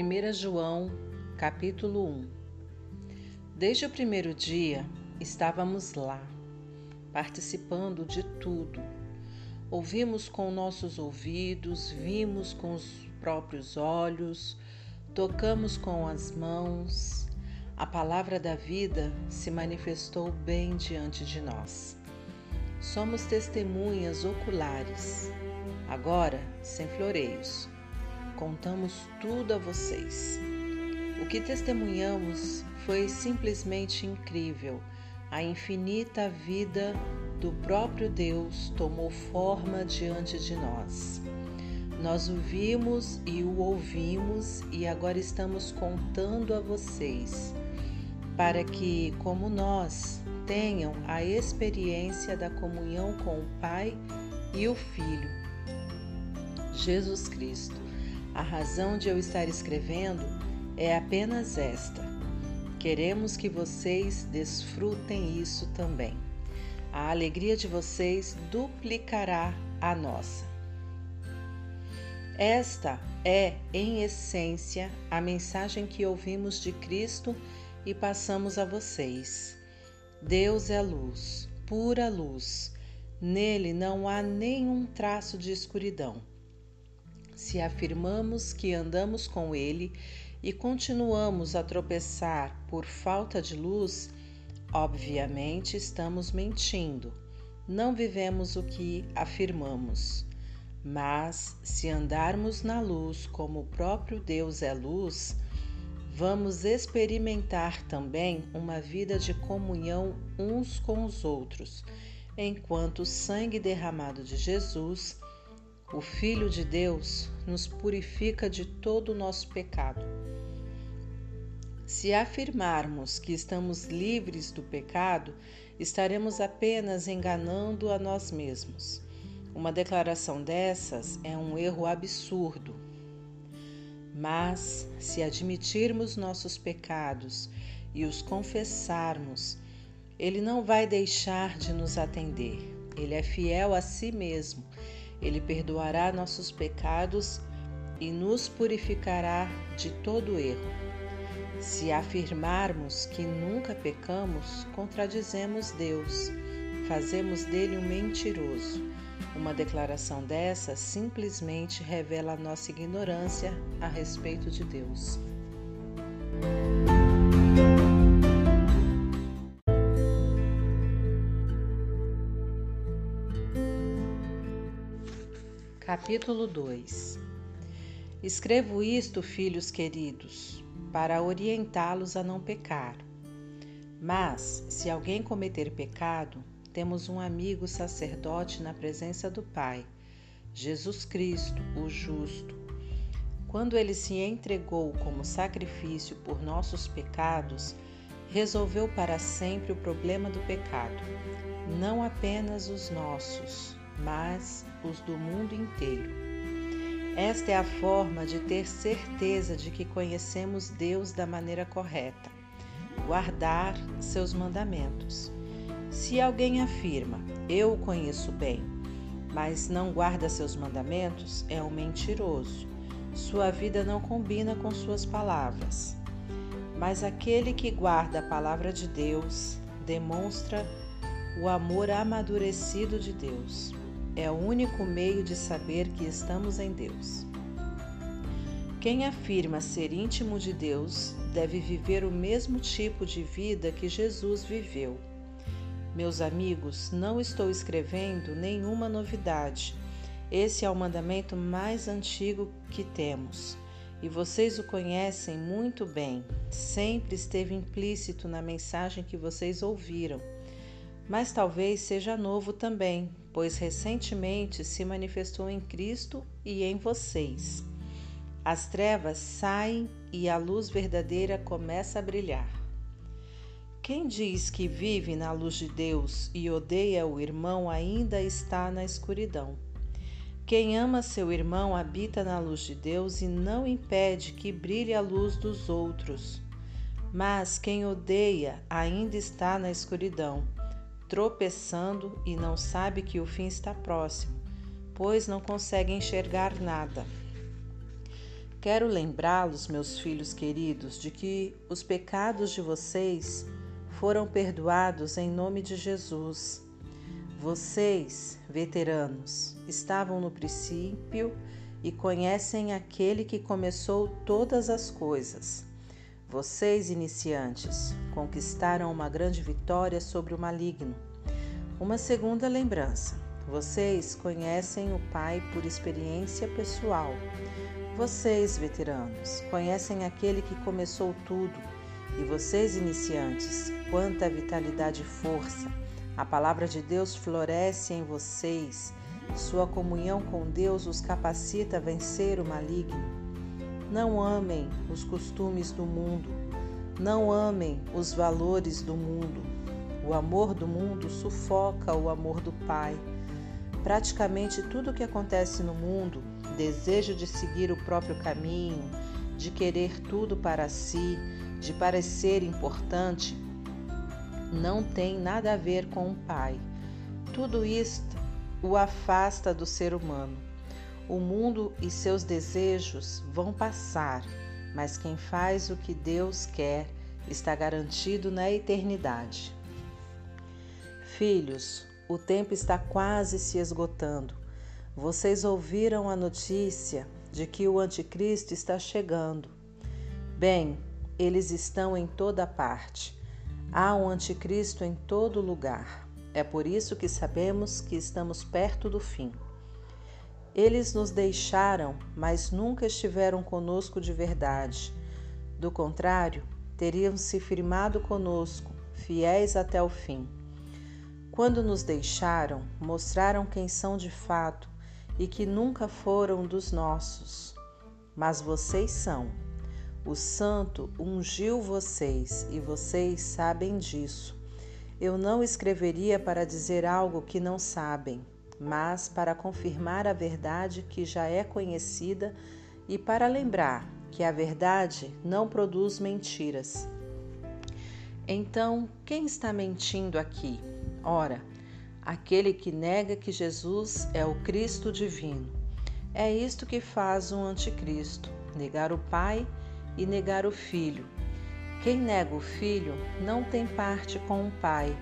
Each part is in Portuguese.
1 João, capítulo 1 Desde o primeiro dia estávamos lá, participando de tudo. Ouvimos com nossos ouvidos, vimos com os próprios olhos, tocamos com as mãos. A palavra da vida se manifestou bem diante de nós. Somos testemunhas oculares, agora sem floreios contamos tudo a vocês. O que testemunhamos foi simplesmente incrível. A infinita vida do próprio Deus tomou forma diante de nós. Nós o vimos e o ouvimos e agora estamos contando a vocês, para que, como nós, tenham a experiência da comunhão com o Pai e o Filho, Jesus Cristo. A razão de eu estar escrevendo é apenas esta. Queremos que vocês desfrutem isso também. A alegria de vocês duplicará a nossa. Esta é, em essência, a mensagem que ouvimos de Cristo e passamos a vocês. Deus é luz, pura luz. Nele não há nenhum traço de escuridão se afirmamos que andamos com Ele e continuamos a tropeçar por falta de luz, obviamente estamos mentindo. Não vivemos o que afirmamos. Mas, se andarmos na luz como o próprio Deus é luz, vamos experimentar também uma vida de comunhão uns com os outros, enquanto o sangue derramado de Jesus o Filho de Deus nos purifica de todo o nosso pecado. Se afirmarmos que estamos livres do pecado, estaremos apenas enganando a nós mesmos. Uma declaração dessas é um erro absurdo. Mas, se admitirmos nossos pecados e os confessarmos, Ele não vai deixar de nos atender. Ele é fiel a si mesmo ele perdoará nossos pecados e nos purificará de todo erro. Se afirmarmos que nunca pecamos, contradizemos Deus, fazemos dele um mentiroso. Uma declaração dessa simplesmente revela nossa ignorância a respeito de Deus. Capítulo 2 Escrevo isto, filhos queridos, para orientá-los a não pecar. Mas, se alguém cometer pecado, temos um amigo sacerdote na presença do Pai, Jesus Cristo, o justo. Quando ele se entregou como sacrifício por nossos pecados, resolveu para sempre o problema do pecado, não apenas os nossos, mas os do mundo inteiro. Esta é a forma de ter certeza de que conhecemos Deus da maneira correta, guardar seus mandamentos. Se alguém afirma, eu o conheço bem, mas não guarda seus mandamentos, é um mentiroso. Sua vida não combina com suas palavras. Mas aquele que guarda a palavra de Deus demonstra o amor amadurecido de Deus é o único meio de saber que estamos em Deus. Quem afirma ser íntimo de Deus deve viver o mesmo tipo de vida que Jesus viveu. Meus amigos, não estou escrevendo nenhuma novidade. Esse é o mandamento mais antigo que temos. E vocês o conhecem muito bem, sempre esteve implícito na mensagem que vocês ouviram. Mas talvez seja novo também, pois recentemente se manifestou em Cristo e em vocês. As trevas saem e a luz verdadeira começa a brilhar. Quem diz que vive na luz de Deus e odeia o irmão ainda está na escuridão. Quem ama seu irmão habita na luz de Deus e não impede que brilhe a luz dos outros. Mas quem odeia ainda está na escuridão tropeçando e não sabe que o fim está próximo, pois não consegue enxergar nada. Quero lembrá-los, meus filhos queridos, de que os pecados de vocês foram perdoados em nome de Jesus. Vocês, veteranos, estavam no princípio e conhecem aquele que começou todas as coisas. Vocês, iniciantes, conquistaram uma grande vitória sobre o maligno. Uma segunda lembrança: vocês conhecem o Pai por experiência pessoal. Vocês, veteranos, conhecem aquele que começou tudo. E vocês, iniciantes, quanta vitalidade e força! A palavra de Deus floresce em vocês. Sua comunhão com Deus os capacita a vencer o maligno. Não amem os costumes do mundo. Não amem os valores do mundo. O amor do mundo sufoca o amor do Pai. Praticamente tudo o que acontece no mundo, desejo de seguir o próprio caminho, de querer tudo para si, de parecer importante, não tem nada a ver com o Pai. Tudo isto o afasta do ser humano. O mundo e seus desejos vão passar, mas quem faz o que Deus quer está garantido na eternidade. Filhos, o tempo está quase se esgotando. Vocês ouviram a notícia de que o Anticristo está chegando. Bem, eles estão em toda parte. Há um Anticristo em todo lugar. É por isso que sabemos que estamos perto do fim. Eles nos deixaram, mas nunca estiveram conosco de verdade. Do contrário, teriam se firmado conosco, fiéis até o fim. Quando nos deixaram, mostraram quem são de fato e que nunca foram dos nossos. Mas vocês são. O Santo ungiu vocês e vocês sabem disso. Eu não escreveria para dizer algo que não sabem, mas para confirmar a verdade que já é conhecida e para lembrar que a verdade não produz mentiras. Então, quem está mentindo aqui? Ora, aquele que nega que Jesus é o Cristo divino. É isto que faz um anticristo: negar o Pai e negar o Filho. Quem nega o Filho não tem parte com o Pai,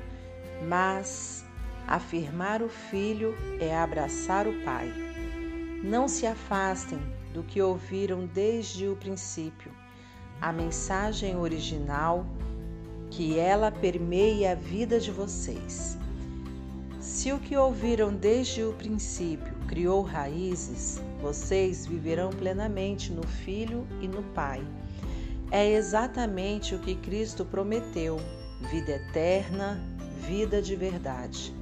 mas afirmar o Filho é abraçar o Pai. Não se afastem do que ouviram desde o princípio. A mensagem original que ela permeie a vida de vocês. Se o que ouviram desde o princípio criou raízes, vocês viverão plenamente no Filho e no Pai. É exatamente o que Cristo prometeu: vida eterna, vida de verdade.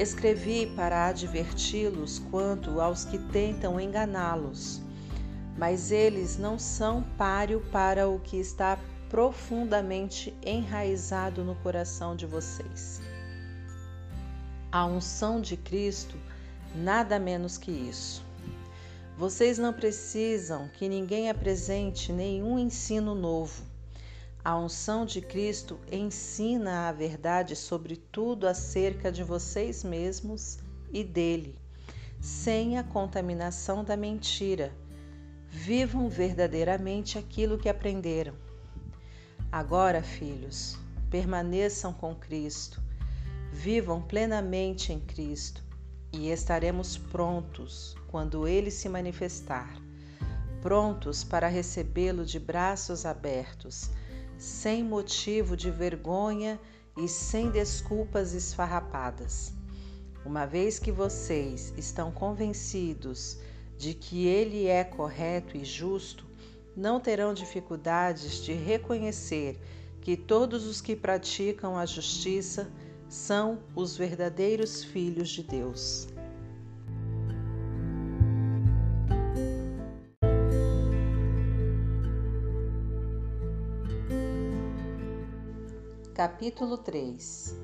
Escrevi para adverti-los quanto aos que tentam enganá-los, mas eles não são páreo para o que está profundamente enraizado no coração de vocês. A unção de Cristo, nada menos que isso. Vocês não precisam que ninguém apresente nenhum ensino novo. A unção de Cristo ensina a verdade sobre tudo acerca de vocês mesmos e dele, sem a contaminação da mentira. Vivam verdadeiramente aquilo que aprenderam. Agora, filhos, permaneçam com Cristo, vivam plenamente em Cristo e estaremos prontos quando ele se manifestar, prontos para recebê-lo de braços abertos, sem motivo de vergonha e sem desculpas esfarrapadas. Uma vez que vocês estão convencidos de que ele é correto e justo, não terão dificuldades de reconhecer que todos os que praticam a justiça são os verdadeiros filhos de Deus. Capítulo 3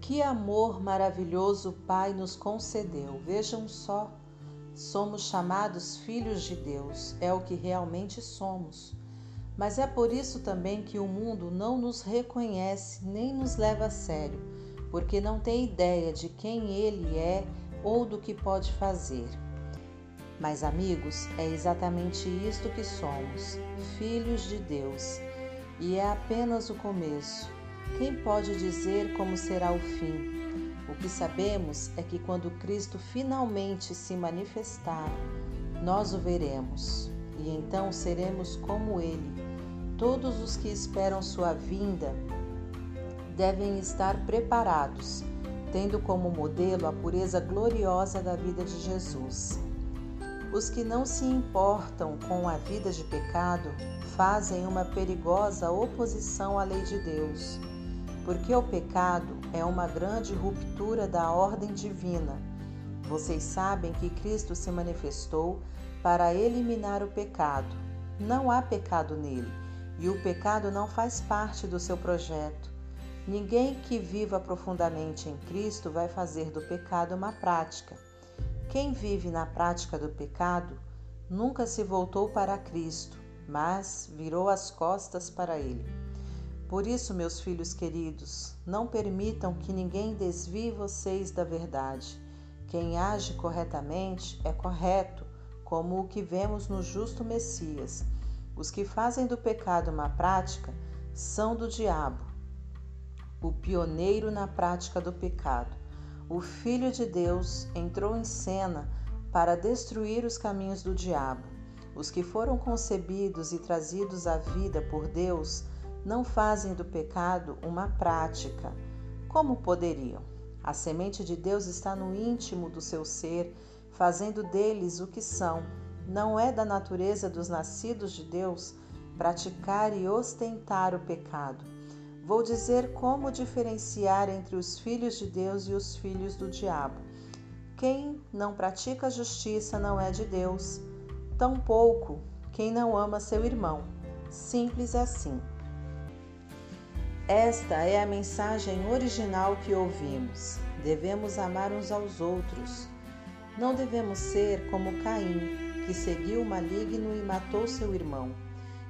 Que amor maravilhoso o Pai nos concedeu! Vejam só Somos chamados filhos de Deus, é o que realmente somos. Mas é por isso também que o mundo não nos reconhece nem nos leva a sério, porque não tem ideia de quem ele é ou do que pode fazer. Mas, amigos, é exatamente isto que somos, filhos de Deus. E é apenas o começo. Quem pode dizer como será o fim? O que sabemos é que quando Cristo finalmente se manifestar, nós o veremos e então seremos como Ele. Todos os que esperam Sua vinda devem estar preparados, tendo como modelo a pureza gloriosa da vida de Jesus. Os que não se importam com a vida de pecado fazem uma perigosa oposição à lei de Deus, porque o pecado é uma grande ruptura da ordem divina. Vocês sabem que Cristo se manifestou para eliminar o pecado. Não há pecado nele e o pecado não faz parte do seu projeto. Ninguém que viva profundamente em Cristo vai fazer do pecado uma prática. Quem vive na prática do pecado nunca se voltou para Cristo, mas virou as costas para Ele. Por isso, meus filhos queridos, não permitam que ninguém desvie vocês da verdade. Quem age corretamente é correto, como o que vemos no justo Messias. Os que fazem do pecado uma prática são do diabo, o pioneiro na prática do pecado. O Filho de Deus entrou em cena para destruir os caminhos do diabo. Os que foram concebidos e trazidos à vida por Deus não fazem do pecado uma prática. Como poderiam? A semente de Deus está no íntimo do seu ser fazendo deles o que são. Não é da natureza dos nascidos de Deus praticar e ostentar o pecado. Vou dizer como diferenciar entre os filhos de Deus e os filhos do diabo. Quem não pratica justiça não é de Deus, tampouco quem não ama seu irmão. Simples assim. Esta é a mensagem original que ouvimos. Devemos amar uns aos outros. Não devemos ser como Caim, que seguiu o maligno e matou seu irmão.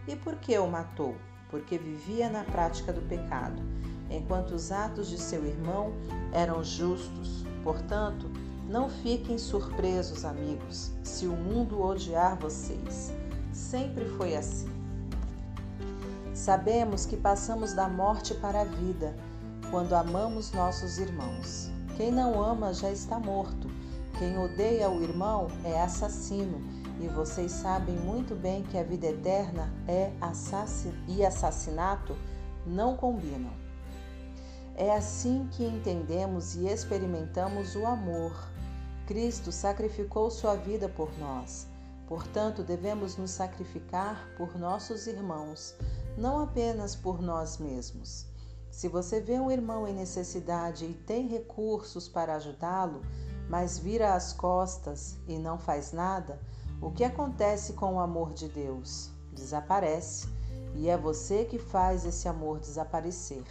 E por que o matou? Porque vivia na prática do pecado, enquanto os atos de seu irmão eram justos. Portanto, não fiquem surpresos, amigos, se o mundo odiar vocês. Sempre foi assim. Sabemos que passamos da morte para a vida quando amamos nossos irmãos. Quem não ama já está morto quem odeia o irmão é assassino, e vocês sabem muito bem que a vida eterna é assassin e assassinato não combinam. É assim que entendemos e experimentamos o amor. Cristo sacrificou sua vida por nós. Portanto, devemos nos sacrificar por nossos irmãos, não apenas por nós mesmos. Se você vê um irmão em necessidade e tem recursos para ajudá-lo, mas vira as costas e não faz nada, o que acontece com o amor de Deus? Desaparece, e é você que faz esse amor desaparecer.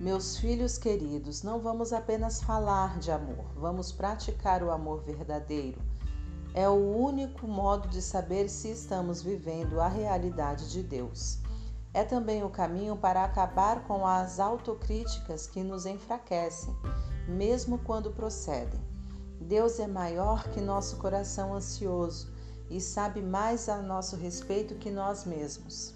Meus filhos queridos, não vamos apenas falar de amor, vamos praticar o amor verdadeiro. É o único modo de saber se estamos vivendo a realidade de Deus. É também o caminho para acabar com as autocríticas que nos enfraquecem mesmo quando procedem. Deus é maior que nosso coração ansioso e sabe mais a nosso respeito que nós mesmos.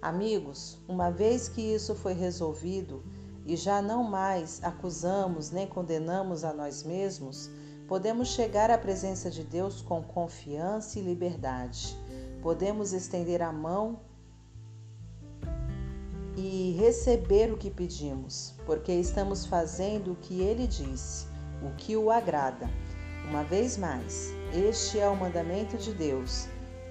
Amigos, uma vez que isso foi resolvido e já não mais acusamos nem condenamos a nós mesmos, podemos chegar à presença de Deus com confiança e liberdade. Podemos estender a mão e receber o que pedimos, porque estamos fazendo o que ele disse, o que o agrada. Uma vez mais, este é o mandamento de Deus: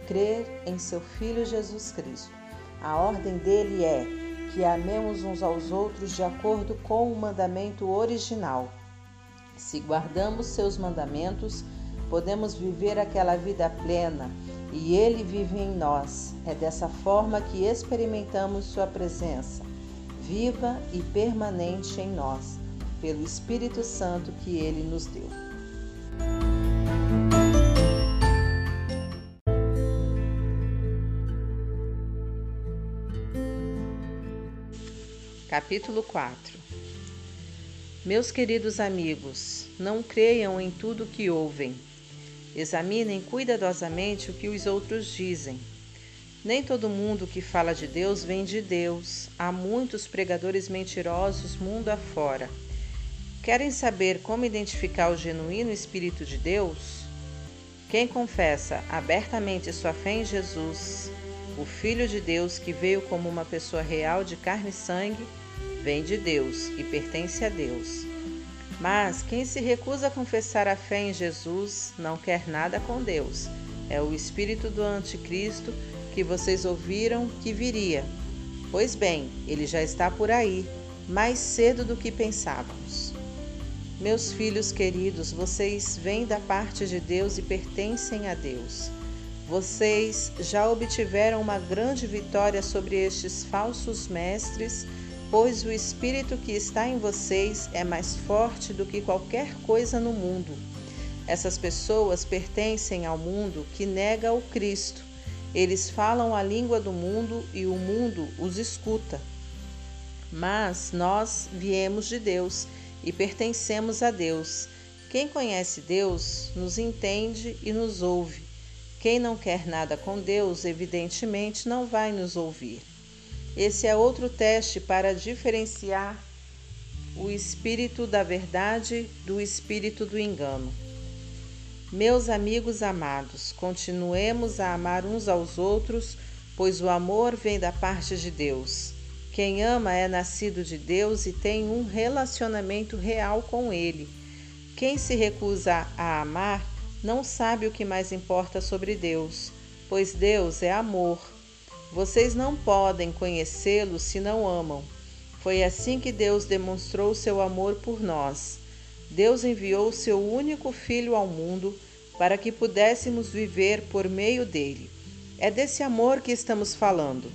crer em seu Filho Jesus Cristo. A ordem dele é que amemos uns aos outros de acordo com o mandamento original. Se guardamos seus mandamentos, podemos viver aquela vida plena e Ele vive em nós. É dessa forma que experimentamos Sua presença, viva e permanente em nós, pelo Espírito Santo que Ele nos deu. Capítulo 4 Meus queridos amigos, não creiam em tudo que ouvem Examinem cuidadosamente o que os outros dizem. Nem todo mundo que fala de Deus vem de Deus. Há muitos pregadores mentirosos mundo afora. Querem saber como identificar o genuíno Espírito de Deus? Quem confessa abertamente sua fé em Jesus, o Filho de Deus que veio como uma pessoa real de carne e sangue, vem de Deus e pertence a Deus. Mas quem se recusa a confessar a fé em Jesus não quer nada com Deus. É o espírito do anticristo que vocês ouviram que viria. Pois bem, ele já está por aí, mais cedo do que pensávamos. Meus filhos queridos, vocês vêm da parte de Deus e pertencem a Deus. Vocês já obtiveram uma grande vitória sobre estes falsos mestres, pois o Espírito que está em vocês é mais forte do que qualquer coisa no mundo. Essas pessoas pertencem ao mundo que nega o Cristo. Eles falam a língua do mundo e o mundo os escuta. Mas nós viemos de Deus e pertencemos a Deus. Quem conhece Deus nos entende e nos ouve. Quem não quer nada com Deus, evidentemente, não vai nos ouvir. Esse é outro teste para diferenciar o espírito da verdade do espírito do engano. Meus amigos amados, continuemos a amar uns aos outros, pois o amor vem da parte de Deus. Quem ama é nascido de Deus e tem um relacionamento real com Ele. Quem se recusa a amar não sabe o que mais importa sobre Deus, pois Deus é amor. Vocês não podem conhecê-lo se não amam. Foi assim que Deus demonstrou seu amor por nós. Deus enviou seu único Filho ao mundo para que pudéssemos viver por meio dele. É desse amor que estamos falando.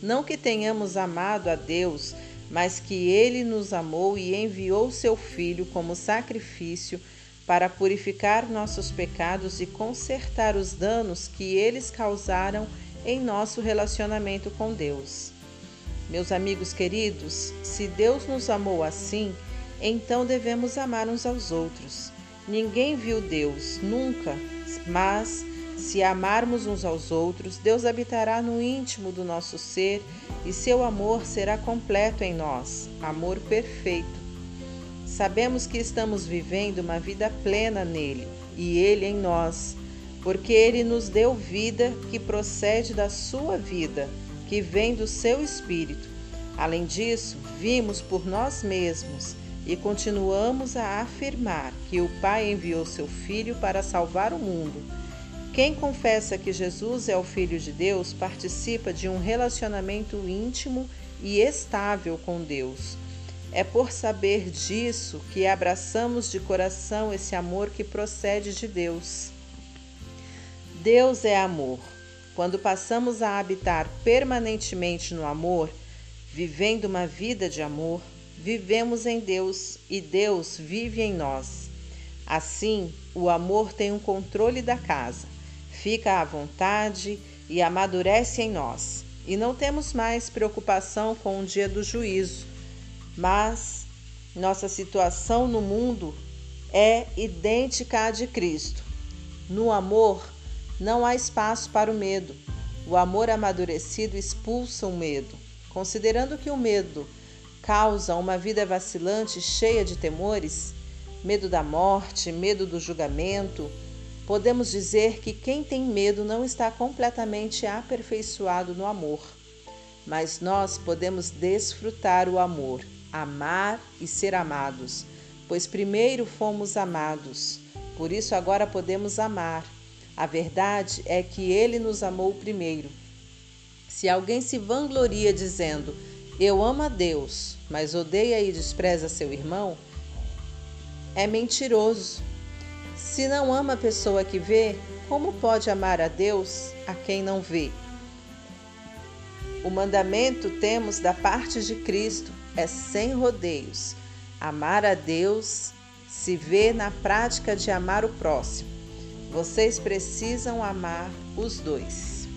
Não que tenhamos amado a Deus, mas que ele nos amou e enviou seu Filho como sacrifício para purificar nossos pecados e consertar os danos que eles causaram em nosso relacionamento com Deus. Meus amigos queridos, se Deus nos amou assim, então devemos amar uns aos outros. Ninguém viu Deus, nunca, mas se amarmos uns aos outros, Deus habitará no íntimo do nosso ser e seu amor será completo em nós amor perfeito. Sabemos que estamos vivendo uma vida plena nele e ele em nós, porque ele nos deu vida que procede da sua vida, que vem do seu espírito. Além disso, vimos por nós mesmos e continuamos a afirmar que o Pai enviou seu Filho para salvar o mundo. Quem confessa que Jesus é o Filho de Deus participa de um relacionamento íntimo e estável com Deus. É por saber disso que abraçamos de coração esse amor que procede de Deus. Deus é amor. Quando passamos a habitar permanentemente no amor, vivendo uma vida de amor, vivemos em Deus e Deus vive em nós. Assim, o amor tem um controle da casa, fica à vontade e amadurece em nós. E não temos mais preocupação com o dia do juízo mas nossa situação no mundo é idêntica à de Cristo. No amor, não há espaço para o medo. O amor amadurecido expulsa o medo. Considerando que o medo causa uma vida vacilante cheia de temores, medo da morte, medo do julgamento, podemos dizer que quem tem medo não está completamente aperfeiçoado no amor. Mas nós podemos desfrutar o amor amar e ser amados, pois primeiro fomos amados, por isso agora podemos amar. A verdade é que ele nos amou primeiro. Se alguém se vangloria dizendo, Eu amo a Deus, mas odeia e despreza seu irmão, é mentiroso. Se não ama a pessoa que vê, como pode amar a Deus a quem não vê? O mandamento temos da parte de Cristo, é sem rodeios. Amar a Deus se vê na prática de amar o próximo. Vocês precisam amar os dois.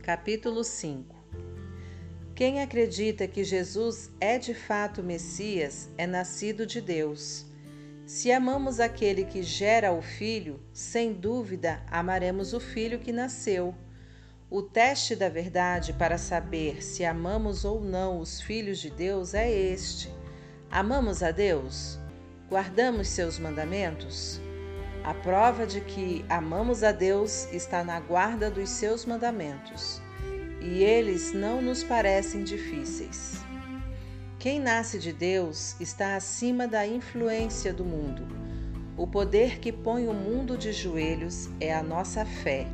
Capítulo 5 Quem acredita que Jesus é de fato Messias é nascido de Deus. Se amamos aquele que gera o Filho, sem dúvida amaremos o Filho que nasceu. O teste da verdade para saber se amamos ou não os filhos de Deus é este: amamos a Deus? Guardamos seus mandamentos? A prova de que amamos a Deus está na guarda dos seus mandamentos e eles não nos parecem difíceis. Quem nasce de Deus está acima da influência do mundo. O poder que põe o mundo de joelhos é a nossa fé.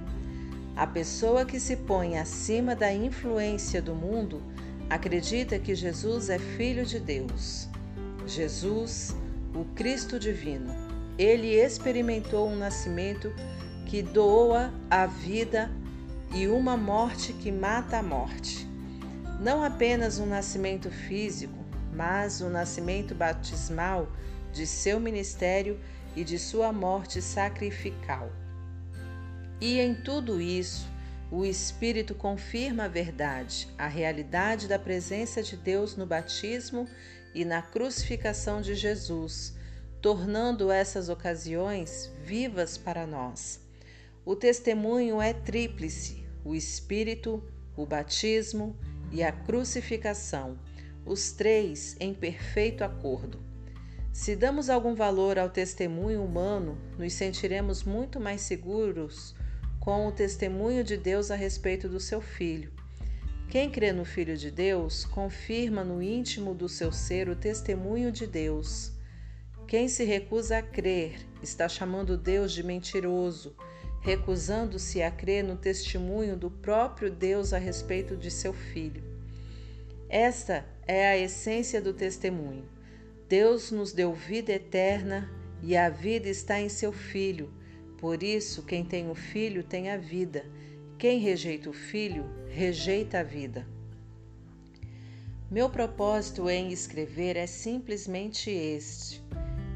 A pessoa que se põe acima da influência do mundo acredita que Jesus é Filho de Deus. Jesus, o Cristo divino, ele experimentou um nascimento que doa a vida e uma morte que mata a morte. Não apenas um nascimento físico, mas o um nascimento batismal de seu ministério e de sua morte sacrificial. E em tudo isso, o Espírito confirma a verdade, a realidade da presença de Deus no batismo e na crucificação de Jesus, tornando essas ocasiões vivas para nós. O testemunho é tríplice: o Espírito, o batismo e a crucificação, os três em perfeito acordo. Se damos algum valor ao testemunho humano, nos sentiremos muito mais seguros com o testemunho de Deus a respeito do seu Filho. Quem crê no Filho de Deus confirma no íntimo do seu ser o testemunho de Deus. Quem se recusa a crer está chamando Deus de mentiroso recusando-se a crer no testemunho do próprio Deus a respeito de seu filho. Esta é a essência do testemunho. Deus nos deu vida eterna e a vida está em seu filho. Por isso, quem tem o filho tem a vida. Quem rejeita o filho, rejeita a vida. Meu propósito em escrever é simplesmente este: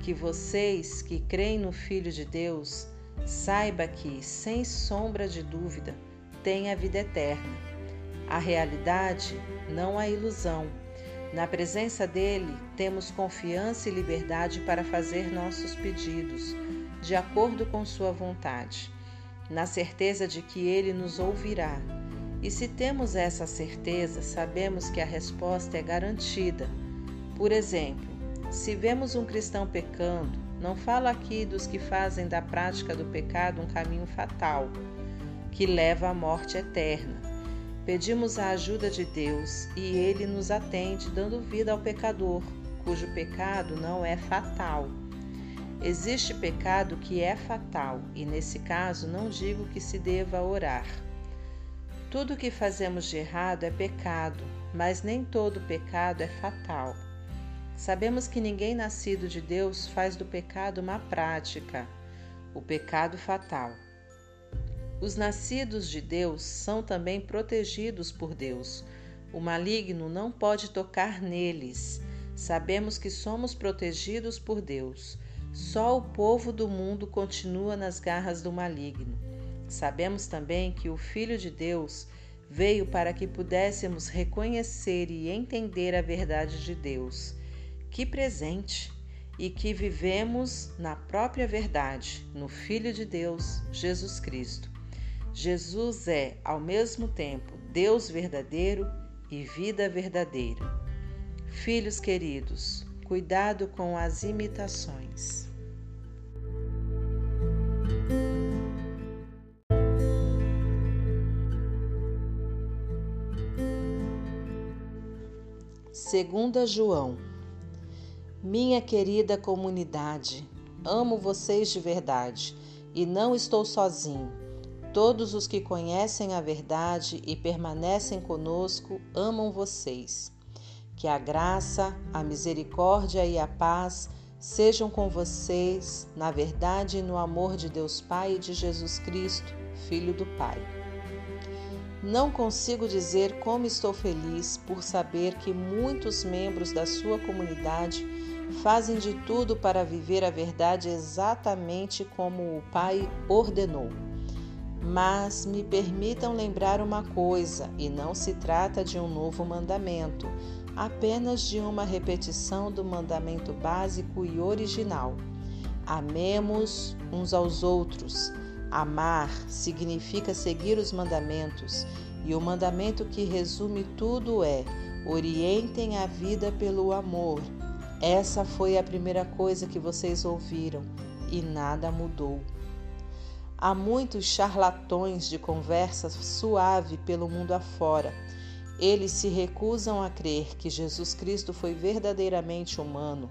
que vocês que creem no Filho de Deus Saiba que, sem sombra de dúvida, tem a vida eterna. A realidade, não a ilusão. Na presença dele, temos confiança e liberdade para fazer nossos pedidos, de acordo com sua vontade, na certeza de que ele nos ouvirá. E se temos essa certeza, sabemos que a resposta é garantida. Por exemplo, se vemos um cristão pecando, não falo aqui dos que fazem da prática do pecado um caminho fatal, que leva à morte eterna. Pedimos a ajuda de Deus e Ele nos atende, dando vida ao pecador, cujo pecado não é fatal. Existe pecado que é fatal, e nesse caso não digo que se deva orar. Tudo que fazemos de errado é pecado, mas nem todo pecado é fatal. Sabemos que ninguém nascido de Deus faz do pecado uma prática, o pecado fatal. Os nascidos de Deus são também protegidos por Deus. O maligno não pode tocar neles. Sabemos que somos protegidos por Deus. Só o povo do mundo continua nas garras do maligno. Sabemos também que o Filho de Deus veio para que pudéssemos reconhecer e entender a verdade de Deus que presente! E que vivemos na própria verdade, no Filho de Deus, Jesus Cristo. Jesus é, ao mesmo tempo, Deus verdadeiro e vida verdadeira. Filhos queridos, cuidado com as imitações. Segunda João minha querida comunidade, amo vocês de verdade e não estou sozinho. Todos os que conhecem a verdade e permanecem conosco amam vocês. Que a graça, a misericórdia e a paz sejam com vocês na verdade e no amor de Deus Pai e de Jesus Cristo, Filho do Pai. Não consigo dizer como estou feliz por saber que muitos membros da sua comunidade fazem de tudo para viver a verdade exatamente como o Pai ordenou. Mas me permitam lembrar uma coisa, e não se trata de um novo mandamento, apenas de uma repetição do mandamento básico e original. Amemos uns aos outros. Amar significa seguir os mandamentos, e o mandamento que resume tudo é: orientem a vida pelo amor. Essa foi a primeira coisa que vocês ouviram e nada mudou. Há muitos charlatões de conversa suave pelo mundo afora. Eles se recusam a crer que Jesus Cristo foi verdadeiramente humano,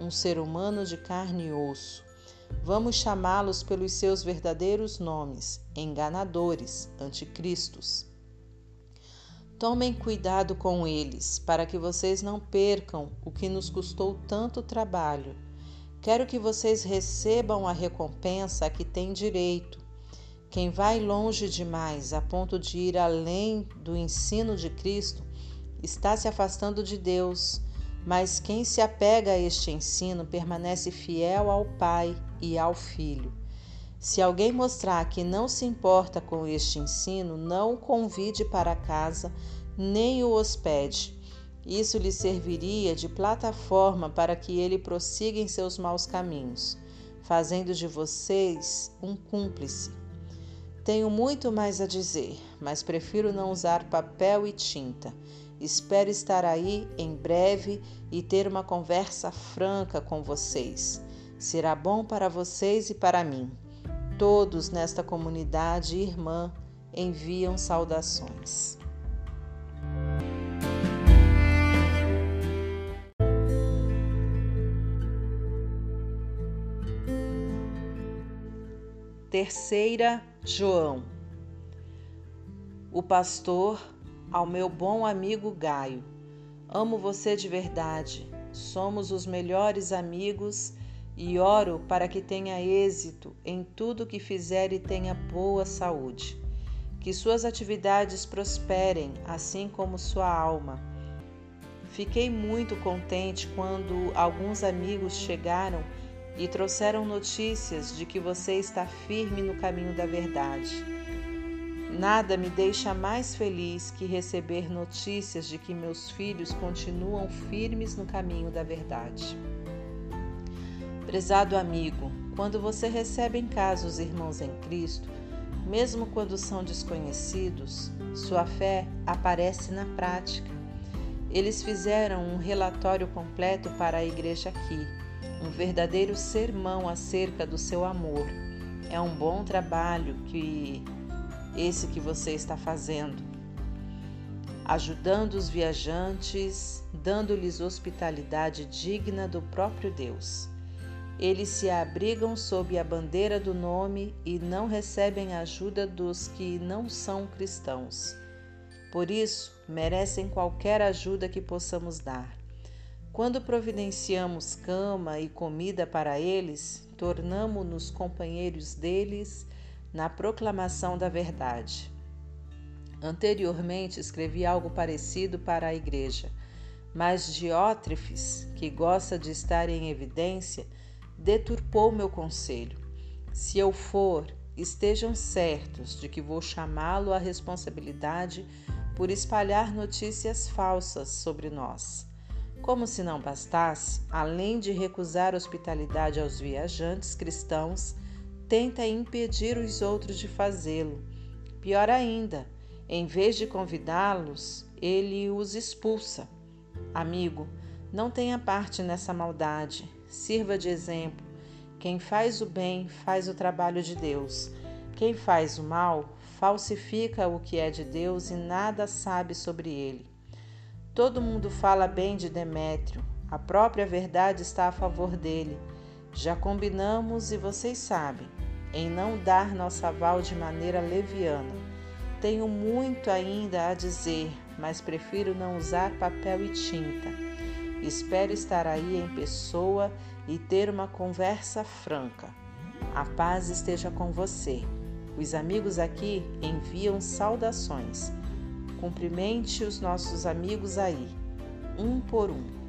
um ser humano de carne e osso. Vamos chamá-los pelos seus verdadeiros nomes: enganadores, anticristos. Tomem cuidado com eles, para que vocês não percam o que nos custou tanto trabalho Quero que vocês recebam a recompensa a que têm direito. Quem vai longe demais a ponto de ir além do ensino de Cristo está se afastando de Deus, mas quem se apega a este ensino permanece fiel ao Pai e ao Filho. Se alguém mostrar que não se importa com este ensino, não o convide para casa, nem o hospede isso lhe serviria de plataforma para que ele prossiga em seus maus caminhos, fazendo de vocês um cúmplice. Tenho muito mais a dizer, mas prefiro não usar papel e tinta. Espero estar aí em breve e ter uma conversa franca com vocês. Será bom para vocês e para mim. Todos nesta comunidade irmã enviam saudações. Terceira, João. O pastor ao meu bom amigo Gaio. Amo você de verdade. Somos os melhores amigos e oro para que tenha êxito em tudo que fizer e tenha boa saúde. Que suas atividades prosperem, assim como sua alma. Fiquei muito contente quando alguns amigos chegaram e trouxeram notícias de que você está firme no caminho da verdade. Nada me deixa mais feliz que receber notícias de que meus filhos continuam firmes no caminho da verdade. Prezado amigo, quando você recebe em casa os irmãos em Cristo, mesmo quando são desconhecidos, sua fé aparece na prática. Eles fizeram um relatório completo para a igreja aqui um verdadeiro sermão acerca do seu amor. É um bom trabalho que esse que você está fazendo, ajudando os viajantes, dando-lhes hospitalidade digna do próprio Deus. Eles se abrigam sob a bandeira do nome e não recebem ajuda dos que não são cristãos. Por isso, merecem qualquer ajuda que possamos dar. Quando providenciamos cama e comida para eles, tornamo-nos companheiros deles na proclamação da verdade. Anteriormente escrevi algo parecido para a igreja, mas Diótrefes, que gosta de estar em evidência, deturpou meu conselho. Se eu for, estejam certos de que vou chamá-lo à responsabilidade por espalhar notícias falsas sobre nós. Como se não bastasse, além de recusar hospitalidade aos viajantes cristãos, tenta impedir os outros de fazê-lo. Pior ainda, em vez de convidá-los, ele os expulsa. Amigo, não tenha parte nessa maldade. Sirva de exemplo. Quem faz o bem faz o trabalho de Deus. Quem faz o mal falsifica o que é de Deus e nada sabe sobre ele. Todo mundo fala bem de Demétrio, a própria verdade está a favor dele. Já combinamos e vocês sabem, em não dar nosso aval de maneira leviana. Tenho muito ainda a dizer, mas prefiro não usar papel e tinta. Espero estar aí em pessoa e ter uma conversa franca. A paz esteja com você. Os amigos aqui enviam saudações. Cumprimente os nossos amigos aí, um por um.